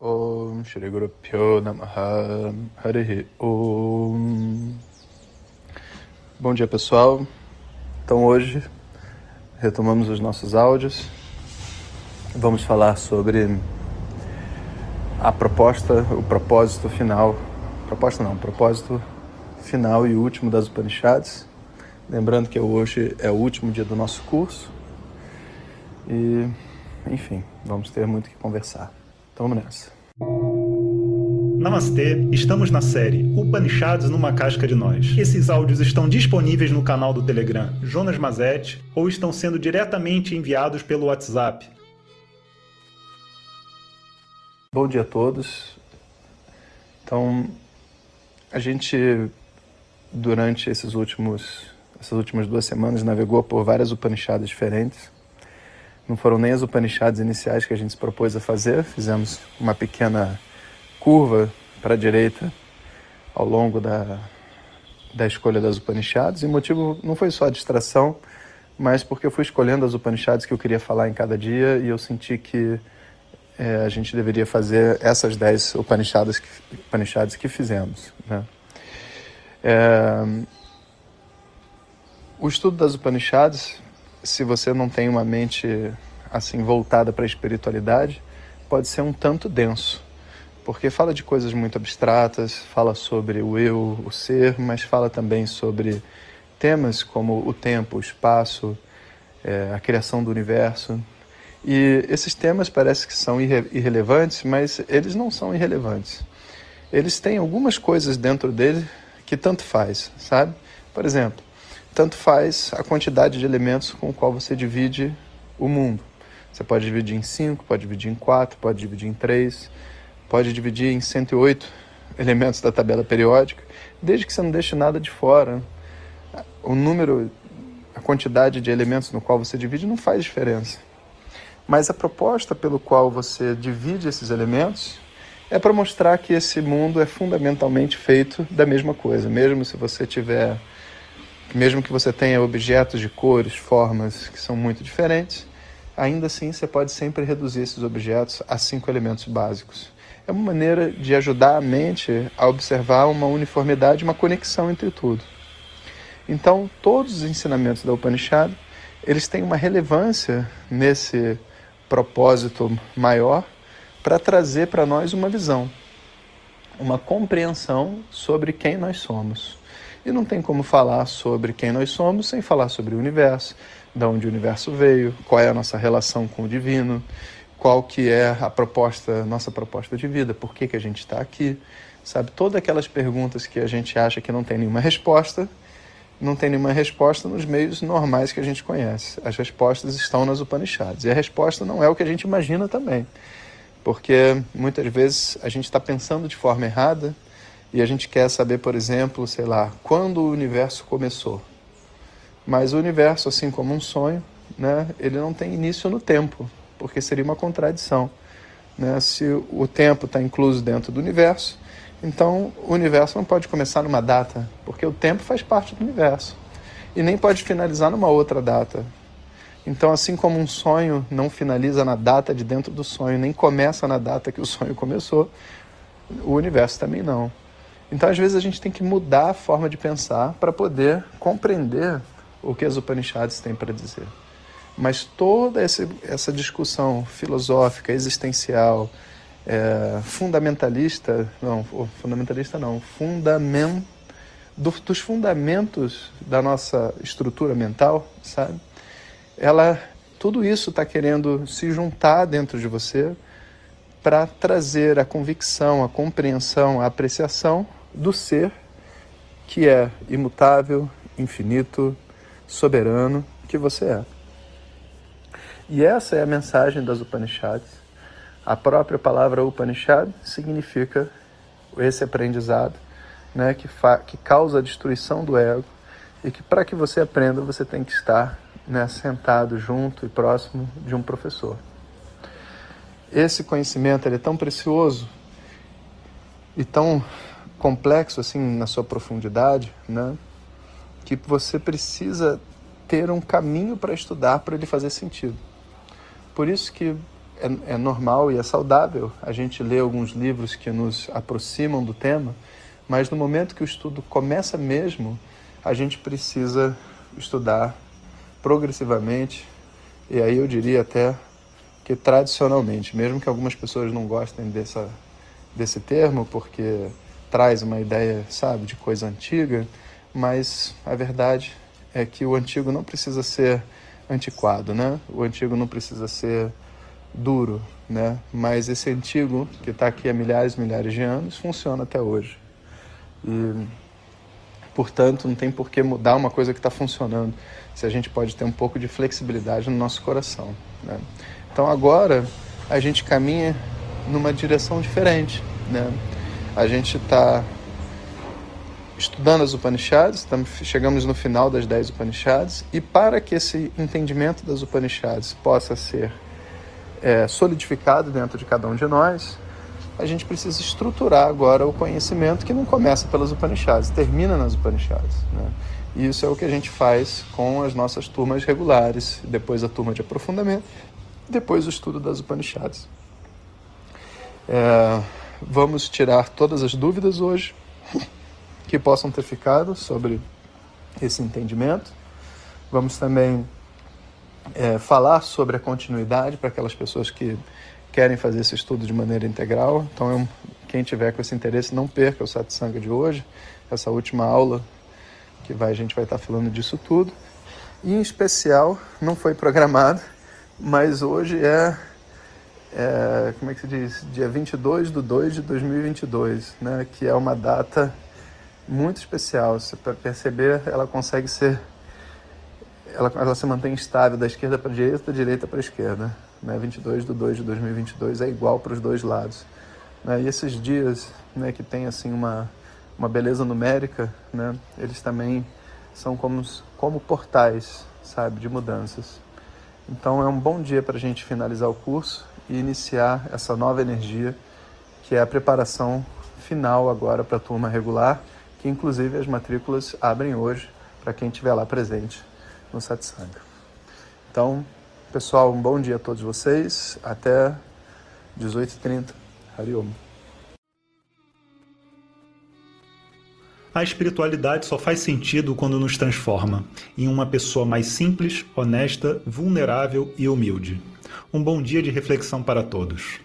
Om Shri Guru Pyo Namaha Harihi Om. Bom dia pessoal, então hoje retomamos os nossos áudios, vamos falar sobre a proposta, o propósito final, proposta não, propósito final e último das Upanishads, lembrando que hoje é o último dia do nosso curso. E enfim, vamos ter muito que conversar. Então vamos nessa. Namastê, estamos na série Upanishads numa casca de nós. Esses áudios estão disponíveis no canal do Telegram Jonas Mazet ou estão sendo diretamente enviados pelo WhatsApp. Bom dia a todos. Então, a gente durante esses últimos essas últimas duas semanas navegou por várias Upanishads diferentes não foram nem as Upanishads iniciais que a gente se propôs a fazer, fizemos uma pequena curva para a direita ao longo da, da escolha das Upanishads, e o motivo não foi só a distração, mas porque eu fui escolhendo as Upanishads que eu queria falar em cada dia e eu senti que é, a gente deveria fazer essas dez Upanishads que, Upanishads que fizemos. Né? É, o estudo das Upanishads se você não tem uma mente assim voltada para a espiritualidade, pode ser um tanto denso, porque fala de coisas muito abstratas, fala sobre o eu, o ser, mas fala também sobre temas como o tempo, o espaço, é, a criação do universo. E esses temas parece que são irre irrelevantes, mas eles não são irrelevantes. Eles têm algumas coisas dentro dele que tanto faz, sabe? Por exemplo, tanto faz a quantidade de elementos com o qual você divide o mundo. Você pode dividir em 5, pode dividir em 4, pode dividir em 3, pode dividir em 108 elementos da tabela periódica, desde que você não deixe nada de fora. O número, a quantidade de elementos no qual você divide não faz diferença. Mas a proposta pelo qual você divide esses elementos é para mostrar que esse mundo é fundamentalmente feito da mesma coisa. Mesmo se você tiver mesmo que você tenha objetos de cores, formas que são muito diferentes, ainda assim você pode sempre reduzir esses objetos a cinco elementos básicos. É uma maneira de ajudar a mente a observar uma uniformidade, uma conexão entre tudo. Então, todos os ensinamentos da Upanishad, eles têm uma relevância nesse propósito maior para trazer para nós uma visão, uma compreensão sobre quem nós somos. E não tem como falar sobre quem nós somos sem falar sobre o universo, de onde o universo veio, qual é a nossa relação com o divino, qual que é a proposta, nossa proposta de vida, por que, que a gente está aqui, sabe? Todas aquelas perguntas que a gente acha que não tem nenhuma resposta, não tem nenhuma resposta nos meios normais que a gente conhece. As respostas estão nas Upanishads. E a resposta não é o que a gente imagina também. Porque muitas vezes a gente está pensando de forma errada e a gente quer saber, por exemplo, sei lá, quando o universo começou. Mas o universo, assim como um sonho, né, ele não tem início no tempo, porque seria uma contradição. Né? Se o tempo está incluso dentro do universo, então o universo não pode começar numa data, porque o tempo faz parte do universo. E nem pode finalizar numa outra data. Então, assim como um sonho não finaliza na data de dentro do sonho, nem começa na data que o sonho começou, o universo também não. Então, às vezes, a gente tem que mudar a forma de pensar para poder compreender o que as Upanishads têm para dizer. Mas toda essa, essa discussão filosófica, existencial, é, fundamentalista, não, fundamentalista não, fundament, do, dos fundamentos da nossa estrutura mental, sabe? Ela, tudo isso está querendo se juntar dentro de você para trazer a convicção, a compreensão, a apreciação do ser que é imutável, infinito, soberano que você é. E essa é a mensagem das Upanishads. A própria palavra Upanishad significa esse aprendizado, né, que, que causa a destruição do ego e que para que você aprenda você tem que estar né, sentado junto e próximo de um professor. Esse conhecimento é tão precioso e tão complexo assim na sua profundidade, né? Que você precisa ter um caminho para estudar para ele fazer sentido. Por isso que é, é normal e é saudável a gente ler alguns livros que nos aproximam do tema, mas no momento que o estudo começa mesmo, a gente precisa estudar progressivamente, e aí eu diria até que tradicionalmente, mesmo que algumas pessoas não gostem dessa, desse termo, porque traz uma ideia, sabe, de coisa antiga, mas a verdade é que o antigo não precisa ser antiquado, né? O antigo não precisa ser duro, né? Mas esse antigo que está aqui há milhares e milhares de anos funciona até hoje. E, portanto, não tem por que mudar uma coisa que está funcionando, se a gente pode ter um pouco de flexibilidade no nosso coração, né? Então agora a gente caminha numa direção diferente, né? A gente está estudando as Upanishads, estamos, chegamos no final das 10 Upanishads, e para que esse entendimento das Upanishads possa ser é, solidificado dentro de cada um de nós, a gente precisa estruturar agora o conhecimento que não começa pelas Upanishads, termina nas Upanishads. Né? E isso é o que a gente faz com as nossas turmas regulares, depois a turma de aprofundamento, depois o estudo das Upanishads. É, vamos tirar todas as dúvidas hoje que possam ter ficado sobre esse entendimento. Vamos também é, falar sobre a continuidade para aquelas pessoas que querem fazer esse estudo de maneira integral. Então, eu, quem tiver com esse interesse, não perca o satsanga de hoje, essa última aula que vai, a gente vai estar falando disso tudo. E, em especial, não foi programado, mas hoje é, é como é que se diz? Dia 22 de 2 de 2022, né? que é uma data muito especial. Para perceber, ela consegue ser ela, ela se mantém estável da esquerda para a direita, da direita para a esquerda. Né? 22 de 2 de 2022 é igual para os dois lados. Né? E esses dias né, que tem assim uma, uma beleza numérica, né, eles também são como, como portais, sabe, de mudanças. Então é um bom dia para a gente finalizar o curso e iniciar essa nova energia, que é a preparação final agora para a turma regular, que inclusive as matrículas abrem hoje para quem estiver lá presente no satsanga. Então, pessoal, um bom dia a todos vocês. Até 18h30. Hariom. A espiritualidade só faz sentido quando nos transforma em uma pessoa mais simples, honesta, vulnerável e humilde. Um bom dia de reflexão para todos.